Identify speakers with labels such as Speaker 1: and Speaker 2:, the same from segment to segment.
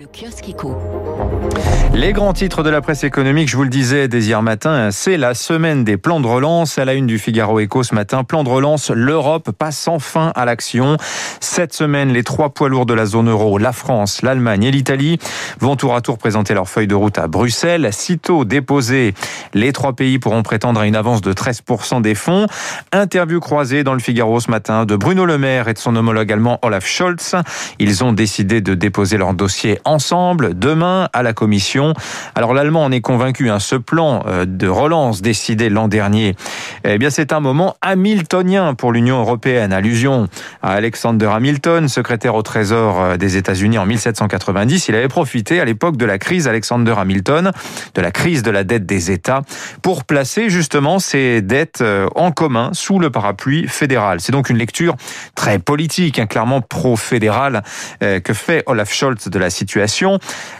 Speaker 1: Le kiosque éco.
Speaker 2: Les grands titres de la presse économique, je vous le disais dès hier matin, c'est la semaine des plans de relance. À la une du Figaro Éco ce matin, plan de relance, l'Europe passe enfin à l'action. Cette semaine, les trois poids lourds de la zone euro, la France, l'Allemagne et l'Italie, vont tour à tour présenter leur feuille de route à Bruxelles. Sitôt déposés, les trois pays pourront prétendre à une avance de 13% des fonds. Interview croisée dans le Figaro ce matin de Bruno Le Maire et de son homologue allemand Olaf Scholz. Ils ont décidé de déposer leur dossier ensemble demain à la Commission. Alors l'Allemand en est convaincu, hein, ce plan euh, de relance décidé l'an dernier, eh bien c'est un moment hamiltonien pour l'Union européenne. Allusion à Alexander Hamilton, secrétaire au Trésor euh, des États-Unis en 1790. Il avait profité à l'époque de la crise Alexander Hamilton, de la crise de la dette des États, pour placer justement ces dettes euh, en commun sous le parapluie fédéral. C'est donc une lecture très politique, hein, clairement pro-fédérale, que fait Olaf Scholz de la situation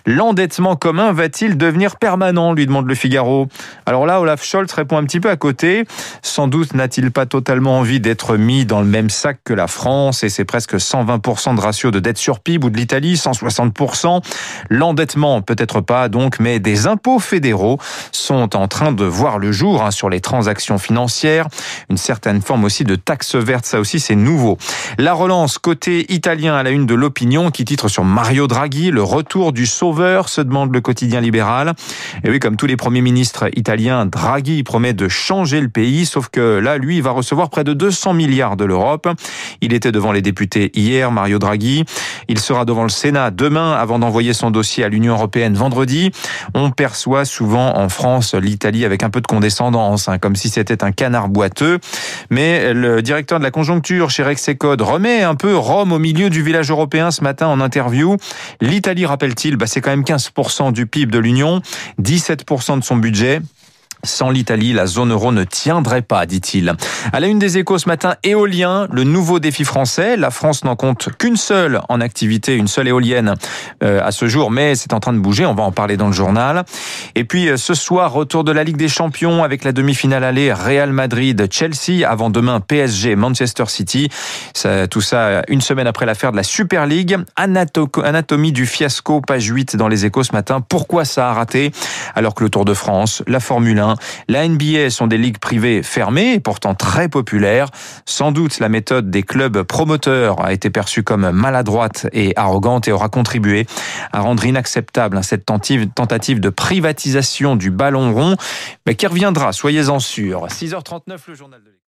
Speaker 2: L'endettement commun va-t-il devenir permanent lui demande le Figaro. Alors là, Olaf Scholz répond un petit peu à côté. Sans doute n'a-t-il pas totalement envie d'être mis dans le même sac que la France et c'est presque 120% de ratio de dette sur PIB ou de l'Italie, 160%. L'endettement, peut-être pas donc, mais des impôts fédéraux sont en train de voir le jour hein, sur les transactions financières. Une certaine forme aussi de taxe verte, ça aussi c'est nouveau. La relance côté italien à la une de l'opinion qui titre sur Mario Draghi, le retour du sauveur, se demande le quotidien libéral. Et oui, comme tous les premiers ministres italiens, Draghi promet de changer le pays, sauf que là, lui, il va recevoir près de 200 milliards de l'Europe. Il était devant les députés hier, Mario Draghi. Il sera devant le Sénat demain avant d'envoyer son dossier à l'Union européenne vendredi. On perçoit souvent en France l'Italie avec un peu de condescendance, hein, comme si c'était un canard boiteux. Mais le directeur de la conjoncture chez Rexecode remet un peu Rome au milieu du village européen ce matin en interview. Rappelle-t-il, bah, c'est quand même 15% du PIB de l'Union, 17% de son budget. Sans l'Italie, la zone euro ne tiendrait pas, dit-il. À la une des échos ce matin, éolien, le nouveau défi français. La France n'en compte qu'une seule en activité, une seule éolienne euh, à ce jour, mais c'est en train de bouger. On va en parler dans le journal. Et puis euh, ce soir, retour de la Ligue des Champions avec la demi-finale aller Real Madrid-Chelsea. Avant demain, PSG, Manchester City. Ça, tout ça une semaine après l'affaire de la Super League. Anatomie du fiasco, page 8 dans les échos ce matin. Pourquoi ça a raté? Alors que le Tour de France, la Formule 1, la NBA sont des ligues privées fermées et pourtant très populaires. Sans doute la méthode des clubs promoteurs a été perçue comme maladroite et arrogante et aura contribué à rendre inacceptable cette tentative de privatisation du ballon rond, mais qui reviendra, soyez-en sûrs. 6h39, le journal de